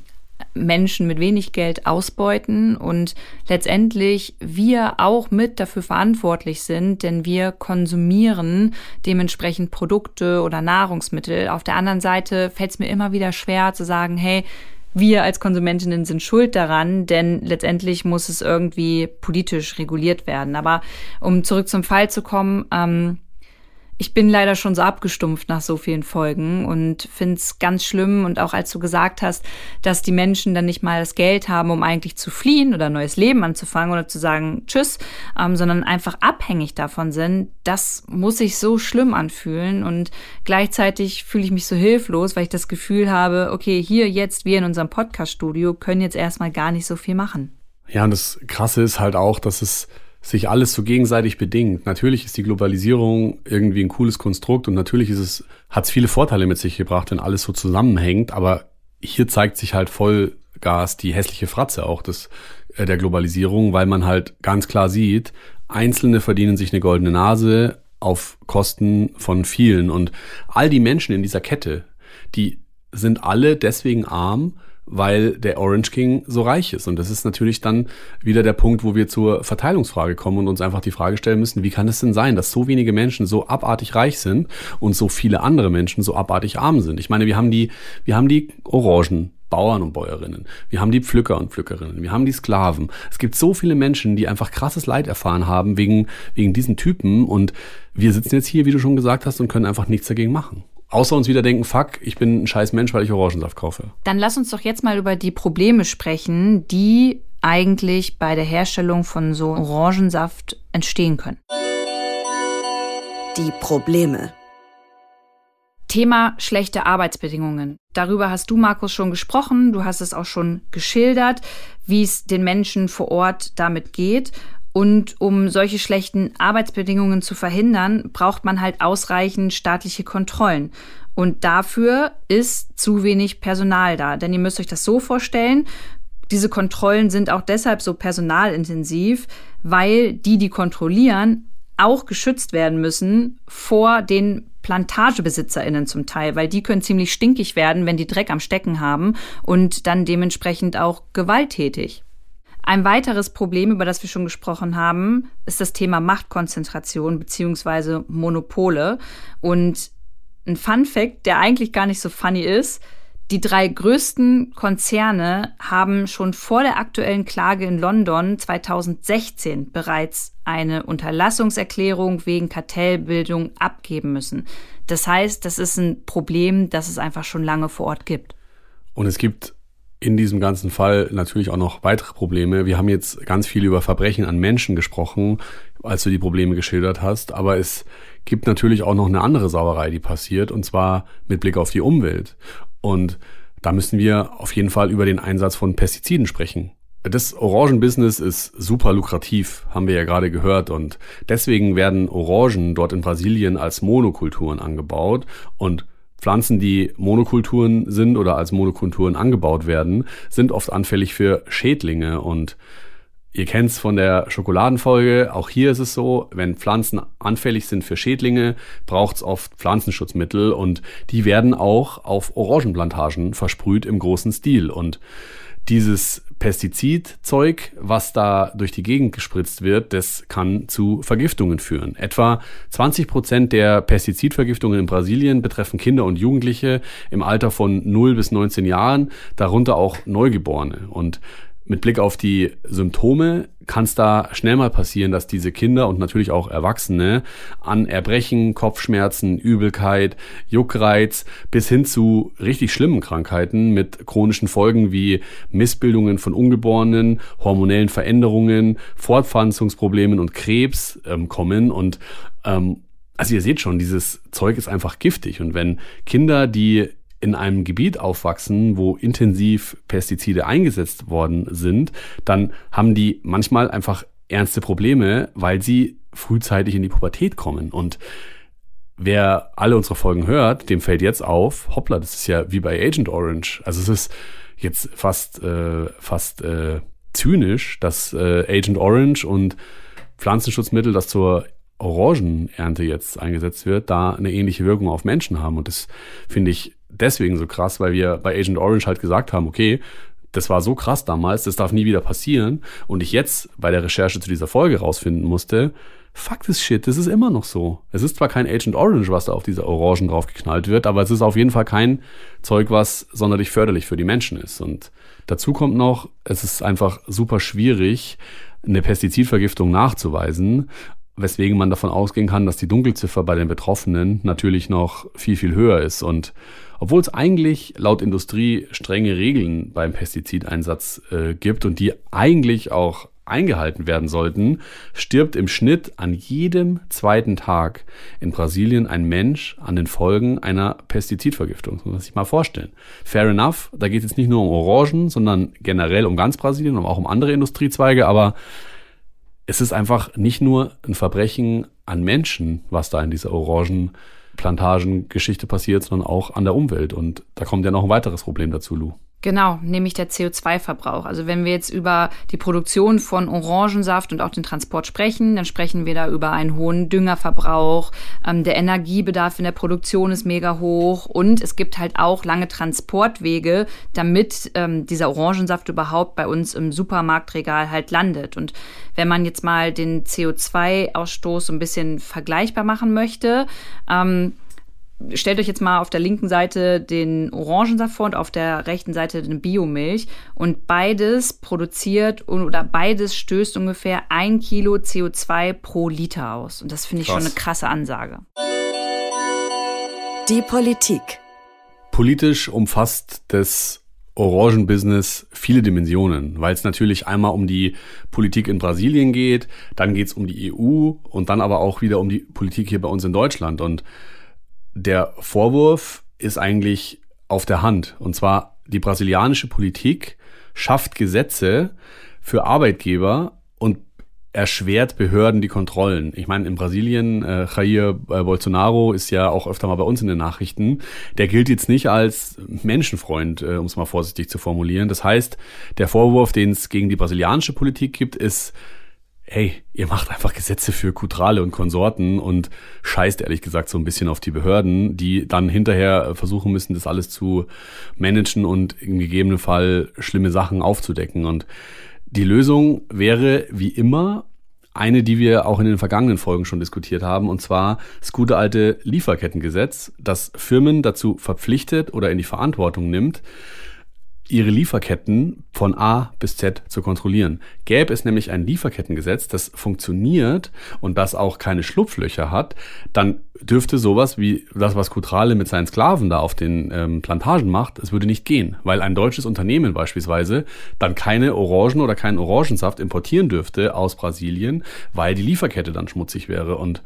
Menschen mit wenig Geld ausbeuten und letztendlich wir auch mit dafür verantwortlich sind, denn wir konsumieren dementsprechend Produkte oder Nahrungsmittel. Auf der anderen Seite fällt es mir immer wieder schwer zu sagen, hey, wir als Konsumentinnen sind schuld daran, denn letztendlich muss es irgendwie politisch reguliert werden. Aber um zurück zum Fall zu kommen, ähm, ich bin leider schon so abgestumpft nach so vielen Folgen und finde es ganz schlimm. Und auch als du gesagt hast, dass die Menschen dann nicht mal das Geld haben, um eigentlich zu fliehen oder ein neues Leben anzufangen oder zu sagen Tschüss, ähm, sondern einfach abhängig davon sind, das muss sich so schlimm anfühlen. Und gleichzeitig fühle ich mich so hilflos, weil ich das Gefühl habe, okay, hier jetzt, wir in unserem Podcast-Studio können jetzt erstmal gar nicht so viel machen. Ja, und das Krasse ist halt auch, dass es sich alles so gegenseitig bedingt. Natürlich ist die Globalisierung irgendwie ein cooles Konstrukt und natürlich ist es, hat es viele Vorteile mit sich gebracht, wenn alles so zusammenhängt, aber hier zeigt sich halt Vollgas die hässliche Fratze auch des, äh, der Globalisierung, weil man halt ganz klar sieht, Einzelne verdienen sich eine goldene Nase auf Kosten von vielen und all die Menschen in dieser Kette, die sind alle deswegen arm, weil der Orange King so reich ist. Und das ist natürlich dann wieder der Punkt, wo wir zur Verteilungsfrage kommen und uns einfach die Frage stellen müssen, wie kann es denn sein, dass so wenige Menschen so abartig reich sind und so viele andere Menschen so abartig arm sind? Ich meine, wir haben die, wir haben die Orangen. Bauern und Bäuerinnen. Wir haben die Pflücker und Pflückerinnen. Wir haben die Sklaven. Es gibt so viele Menschen, die einfach krasses Leid erfahren haben wegen, wegen diesen Typen. Und wir sitzen jetzt hier, wie du schon gesagt hast, und können einfach nichts dagegen machen außer uns wieder denken, fuck, ich bin ein scheiß Mensch, weil ich Orangensaft kaufe. Dann lass uns doch jetzt mal über die Probleme sprechen, die eigentlich bei der Herstellung von so Orangensaft entstehen können. Die Probleme. Thema schlechte Arbeitsbedingungen. Darüber hast du, Markus, schon gesprochen. Du hast es auch schon geschildert, wie es den Menschen vor Ort damit geht. Und um solche schlechten Arbeitsbedingungen zu verhindern, braucht man halt ausreichend staatliche Kontrollen. Und dafür ist zu wenig Personal da. Denn ihr müsst euch das so vorstellen, diese Kontrollen sind auch deshalb so personalintensiv, weil die, die kontrollieren, auch geschützt werden müssen vor den PlantagebesitzerInnen zum Teil, weil die können ziemlich stinkig werden, wenn die Dreck am Stecken haben und dann dementsprechend auch gewalttätig. Ein weiteres Problem, über das wir schon gesprochen haben, ist das Thema Machtkonzentration beziehungsweise Monopole. Und ein Fun Fact, der eigentlich gar nicht so funny ist, die drei größten Konzerne haben schon vor der aktuellen Klage in London 2016 bereits eine Unterlassungserklärung wegen Kartellbildung abgeben müssen. Das heißt, das ist ein Problem, das es einfach schon lange vor Ort gibt. Und es gibt in diesem ganzen Fall natürlich auch noch weitere Probleme. Wir haben jetzt ganz viel über Verbrechen an Menschen gesprochen, als du die Probleme geschildert hast, aber es gibt natürlich auch noch eine andere Sauerei, die passiert, und zwar mit Blick auf die Umwelt. Und da müssen wir auf jeden Fall über den Einsatz von Pestiziden sprechen. Das Orangenbusiness ist super lukrativ, haben wir ja gerade gehört. Und deswegen werden Orangen dort in Brasilien als Monokulturen angebaut. Und Pflanzen, die Monokulturen sind oder als Monokulturen angebaut werden, sind oft anfällig für Schädlinge und Ihr kennt's von der Schokoladenfolge. Auch hier ist es so, wenn Pflanzen anfällig sind für Schädlinge, braucht's oft Pflanzenschutzmittel und die werden auch auf Orangenplantagen versprüht im großen Stil. Und dieses Pestizidzeug, was da durch die Gegend gespritzt wird, das kann zu Vergiftungen führen. Etwa 20 Prozent der Pestizidvergiftungen in Brasilien betreffen Kinder und Jugendliche im Alter von 0 bis 19 Jahren, darunter auch Neugeborene. Und mit Blick auf die Symptome kann es da schnell mal passieren, dass diese Kinder und natürlich auch Erwachsene an Erbrechen, Kopfschmerzen, Übelkeit, Juckreiz bis hin zu richtig schlimmen Krankheiten mit chronischen Folgen wie Missbildungen von Ungeborenen, hormonellen Veränderungen, Fortpflanzungsproblemen und Krebs ähm, kommen. Und ähm, also ihr seht schon, dieses Zeug ist einfach giftig. Und wenn Kinder, die in einem Gebiet aufwachsen, wo intensiv Pestizide eingesetzt worden sind, dann haben die manchmal einfach ernste Probleme, weil sie frühzeitig in die Pubertät kommen. Und wer alle unsere Folgen hört, dem fällt jetzt auf, hoppla, das ist ja wie bei Agent Orange. Also es ist jetzt fast, äh, fast äh, zynisch, dass äh, Agent Orange und Pflanzenschutzmittel, das zur Orangenernte jetzt eingesetzt wird, da eine ähnliche Wirkung auf Menschen haben. Und das finde ich deswegen so krass, weil wir bei Agent Orange halt gesagt haben, okay, das war so krass damals, das darf nie wieder passieren. Und ich jetzt bei der Recherche zu dieser Folge rausfinden musste, fuck this shit, das ist immer noch so. Es ist zwar kein Agent Orange, was da auf diese Orangen drauf geknallt wird, aber es ist auf jeden Fall kein Zeug, was sonderlich förderlich für die Menschen ist. Und dazu kommt noch, es ist einfach super schwierig, eine Pestizidvergiftung nachzuweisen weswegen man davon ausgehen kann, dass die Dunkelziffer bei den Betroffenen natürlich noch viel, viel höher ist. Und obwohl es eigentlich laut Industrie strenge Regeln beim Pestizideinsatz äh, gibt und die eigentlich auch eingehalten werden sollten, stirbt im Schnitt an jedem zweiten Tag in Brasilien ein Mensch an den Folgen einer Pestizidvergiftung. Das muss man sich mal vorstellen. Fair enough, da geht es jetzt nicht nur um Orangen, sondern generell um ganz Brasilien und auch um andere Industriezweige, aber es ist einfach nicht nur ein Verbrechen an Menschen, was da in dieser Orangenplantagengeschichte passiert, sondern auch an der Umwelt. Und da kommt ja noch ein weiteres Problem dazu, Lou. Genau, nämlich der CO2-Verbrauch. Also wenn wir jetzt über die Produktion von Orangensaft und auch den Transport sprechen, dann sprechen wir da über einen hohen Düngerverbrauch. Ähm, der Energiebedarf in der Produktion ist mega hoch und es gibt halt auch lange Transportwege, damit ähm, dieser Orangensaft überhaupt bei uns im Supermarktregal halt landet. Und wenn man jetzt mal den CO2-Ausstoß so ein bisschen vergleichbar machen möchte, ähm, stellt euch jetzt mal auf der linken Seite den Orangensaft vor und auf der rechten Seite den Biomilch. Und beides produziert oder beides stößt ungefähr ein Kilo CO2 pro Liter aus. Und das finde ich Krass. schon eine krasse Ansage. Die Politik. Politisch umfasst das Orangenbusiness viele Dimensionen, weil es natürlich einmal um die Politik in Brasilien geht, dann geht es um die EU und dann aber auch wieder um die Politik hier bei uns in Deutschland. Und der Vorwurf ist eigentlich auf der Hand. Und zwar die brasilianische Politik schafft Gesetze für Arbeitgeber und erschwert Behörden die Kontrollen. Ich meine, in Brasilien, äh, Jair äh, Bolsonaro ist ja auch öfter mal bei uns in den Nachrichten. Der gilt jetzt nicht als Menschenfreund, äh, um es mal vorsichtig zu formulieren. Das heißt, der Vorwurf, den es gegen die brasilianische Politik gibt, ist hey, ihr macht einfach Gesetze für Kutrale und Konsorten und scheißt ehrlich gesagt so ein bisschen auf die Behörden, die dann hinterher versuchen müssen, das alles zu managen und im gegebenen Fall schlimme Sachen aufzudecken. Und die Lösung wäre wie immer eine, die wir auch in den vergangenen Folgen schon diskutiert haben, und zwar das gute alte Lieferkettengesetz, das Firmen dazu verpflichtet oder in die Verantwortung nimmt, ihre Lieferketten von A bis Z zu kontrollieren. Gäbe es nämlich ein Lieferkettengesetz, das funktioniert und das auch keine Schlupflöcher hat, dann dürfte sowas wie das, was Kutrale mit seinen Sklaven da auf den ähm, Plantagen macht, es würde nicht gehen, weil ein deutsches Unternehmen beispielsweise dann keine Orangen oder keinen Orangensaft importieren dürfte aus Brasilien, weil die Lieferkette dann schmutzig wäre und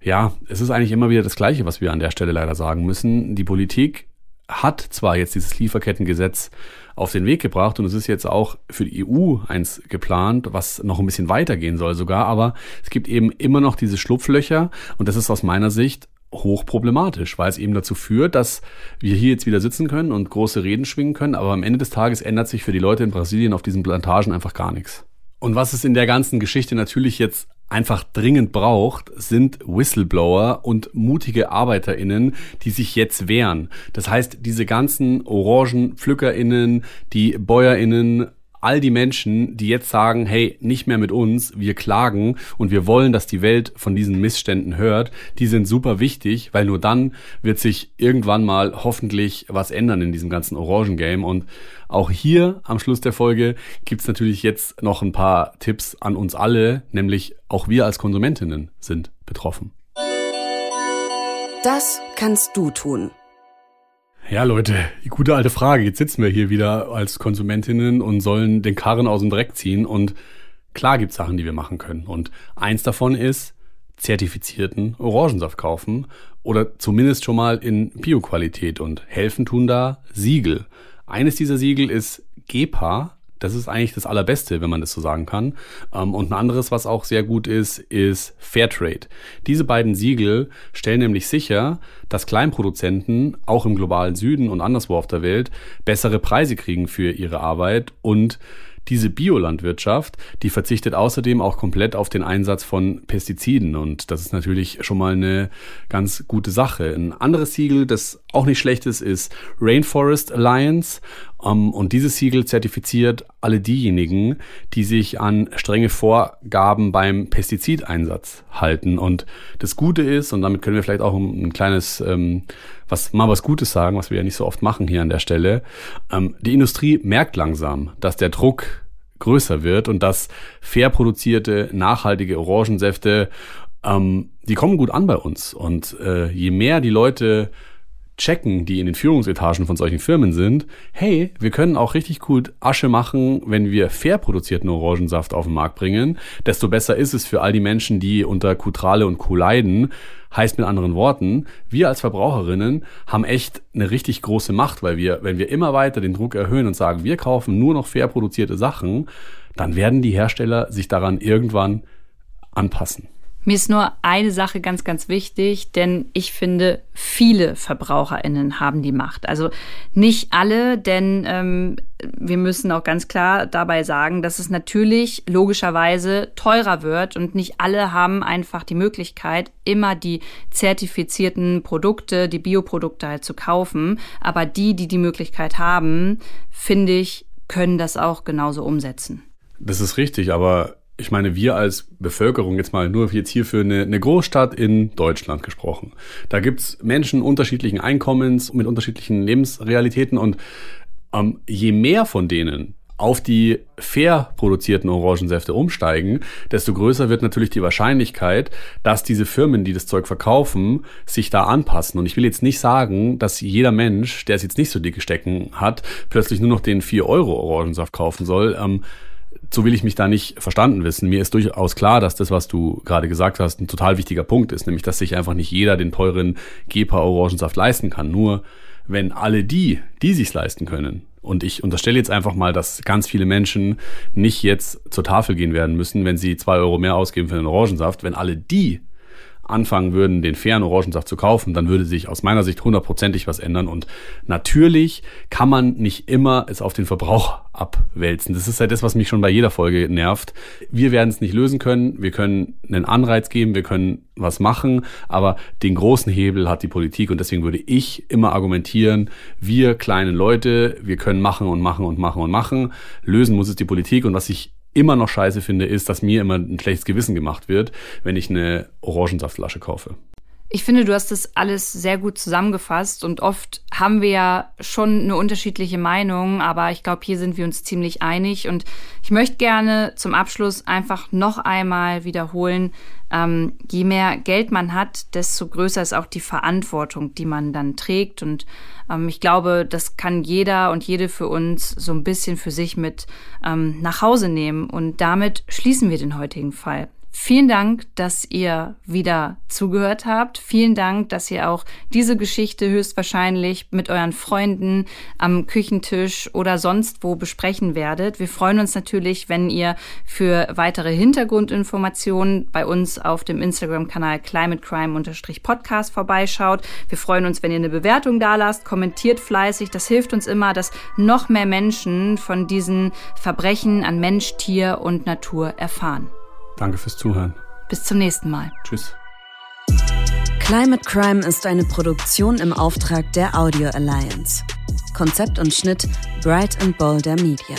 ja, es ist eigentlich immer wieder das Gleiche, was wir an der Stelle leider sagen müssen. Die Politik hat zwar jetzt dieses Lieferkettengesetz auf den Weg gebracht und es ist jetzt auch für die EU eins geplant, was noch ein bisschen weitergehen soll sogar, aber es gibt eben immer noch diese Schlupflöcher und das ist aus meiner Sicht hochproblematisch, weil es eben dazu führt, dass wir hier jetzt wieder sitzen können und große Reden schwingen können, aber am Ende des Tages ändert sich für die Leute in Brasilien auf diesen Plantagen einfach gar nichts. Und was es in der ganzen Geschichte natürlich jetzt einfach dringend braucht, sind Whistleblower und mutige ArbeiterInnen, die sich jetzt wehren. Das heißt, diese ganzen OrangenpflückerInnen, die BäuerInnen, all die Menschen, die jetzt sagen, hey, nicht mehr mit uns, wir klagen und wir wollen, dass die Welt von diesen Missständen hört, die sind super wichtig, weil nur dann wird sich irgendwann mal hoffentlich was ändern in diesem ganzen Orangengame. Und auch hier am Schluss der Folge gibt's natürlich jetzt noch ein paar Tipps an uns alle, nämlich auch wir als Konsumentinnen sind betroffen. Das kannst du tun. Ja, Leute, gute alte Frage. Jetzt sitzen wir hier wieder als Konsumentinnen und sollen den Karren aus dem Dreck ziehen. Und klar gibt's Sachen, die wir machen können. Und eins davon ist zertifizierten Orangensaft kaufen oder zumindest schon mal in Bioqualität. Und helfen tun da Siegel. Eines dieser Siegel ist GEPA, das ist eigentlich das Allerbeste, wenn man das so sagen kann. Ähm, und ein anderes, was auch sehr gut ist, ist Fairtrade. Diese beiden Siegel stellen nämlich sicher, dass Kleinproduzenten auch im globalen Süden und anderswo auf der Welt bessere Preise kriegen für ihre Arbeit und diese Biolandwirtschaft, die verzichtet außerdem auch komplett auf den Einsatz von Pestiziden und das ist natürlich schon mal eine ganz gute Sache. Ein anderes Siegel, das auch nicht schlecht ist, ist Rainforest Alliance und dieses Siegel zertifiziert alle diejenigen, die sich an strenge Vorgaben beim Pestizideinsatz halten und das Gute ist und damit können wir vielleicht auch ein kleines ähm, was mal was Gutes sagen, was wir ja nicht so oft machen hier an der Stelle. Ähm, die Industrie merkt langsam, dass der Druck größer wird und dass fair produzierte, nachhaltige Orangensäfte, ähm, die kommen gut an bei uns. Und äh, je mehr die Leute checken, die in den Führungsetagen von solchen Firmen sind, hey, wir können auch richtig gut Asche machen, wenn wir fair produzierten Orangensaft auf den Markt bringen, desto besser ist es für all die Menschen, die unter Kutrale und Co. leiden. Heißt mit anderen Worten, wir als Verbraucherinnen haben echt eine richtig große Macht, weil wir, wenn wir immer weiter den Druck erhöhen und sagen, wir kaufen nur noch fair produzierte Sachen, dann werden die Hersteller sich daran irgendwann anpassen. Mir ist nur eine Sache ganz, ganz wichtig, denn ich finde, viele VerbraucherInnen haben die Macht. Also nicht alle, denn ähm, wir müssen auch ganz klar dabei sagen, dass es natürlich logischerweise teurer wird und nicht alle haben einfach die Möglichkeit, immer die zertifizierten Produkte, die Bioprodukte halt zu kaufen. Aber die, die die Möglichkeit haben, finde ich, können das auch genauso umsetzen. Das ist richtig, aber ich meine, wir als Bevölkerung, jetzt mal nur jetzt hier für eine, eine Großstadt in Deutschland gesprochen, da gibt's Menschen unterschiedlichen Einkommens, mit unterschiedlichen Lebensrealitäten und ähm, je mehr von denen auf die fair produzierten Orangensäfte umsteigen, desto größer wird natürlich die Wahrscheinlichkeit, dass diese Firmen, die das Zeug verkaufen, sich da anpassen. Und ich will jetzt nicht sagen, dass jeder Mensch, der es jetzt nicht so dicke Stecken hat, plötzlich nur noch den 4 Euro Orangensaft kaufen soll. Ähm, so will ich mich da nicht verstanden wissen. Mir ist durchaus klar, dass das, was du gerade gesagt hast, ein total wichtiger Punkt ist, nämlich dass sich einfach nicht jeder den teuren Gepa Orangensaft leisten kann. Nur wenn alle die, die sich's leisten können, und ich unterstelle jetzt einfach mal, dass ganz viele Menschen nicht jetzt zur Tafel gehen werden müssen, wenn sie zwei Euro mehr ausgeben für den Orangensaft, wenn alle die anfangen würden, den fairen Orangensaft zu kaufen, dann würde sich aus meiner Sicht hundertprozentig was ändern. Und natürlich kann man nicht immer es auf den Verbrauch abwälzen. Das ist ja das, was mich schon bei jeder Folge nervt. Wir werden es nicht lösen können. Wir können einen Anreiz geben, wir können was machen, aber den großen Hebel hat die Politik und deswegen würde ich immer argumentieren, wir kleinen Leute, wir können machen und machen und machen und machen. Lösen muss es die Politik und was ich immer noch scheiße finde, ist, dass mir immer ein schlechtes Gewissen gemacht wird, wenn ich eine Orangensaftflasche kaufe. Ich finde, du hast das alles sehr gut zusammengefasst und oft haben wir ja schon eine unterschiedliche Meinung, aber ich glaube, hier sind wir uns ziemlich einig und ich möchte gerne zum Abschluss einfach noch einmal wiederholen, ähm, je mehr Geld man hat, desto größer ist auch die Verantwortung, die man dann trägt und ähm, ich glaube, das kann jeder und jede für uns so ein bisschen für sich mit ähm, nach Hause nehmen und damit schließen wir den heutigen Fall. Vielen Dank, dass ihr wieder zugehört habt. Vielen Dank, dass ihr auch diese Geschichte höchstwahrscheinlich mit euren Freunden am Küchentisch oder sonst wo besprechen werdet. Wir freuen uns natürlich, wenn ihr für weitere Hintergrundinformationen bei uns auf dem Instagram-Kanal climatecrime-podcast vorbeischaut. Wir freuen uns, wenn ihr eine Bewertung da lasst, kommentiert fleißig. Das hilft uns immer, dass noch mehr Menschen von diesen Verbrechen an Mensch, Tier und Natur erfahren. Danke fürs Zuhören. Bis zum nächsten Mal. Tschüss. Climate Crime ist eine Produktion im Auftrag der Audio Alliance. Konzept und Schnitt Bright and Boulder Media.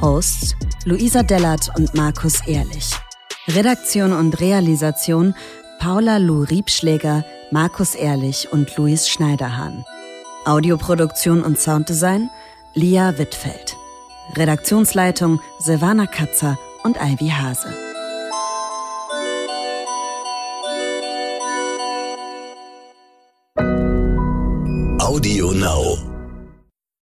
Hosts Luisa Dellert und Markus Ehrlich. Redaktion und Realisation Paula Lou Riebschläger, Markus Ehrlich und Luis Schneiderhahn. Audioproduktion und Sounddesign Lia Wittfeld. Redaktionsleitung Silvana Katzer und Ivy Hase. Audio Now.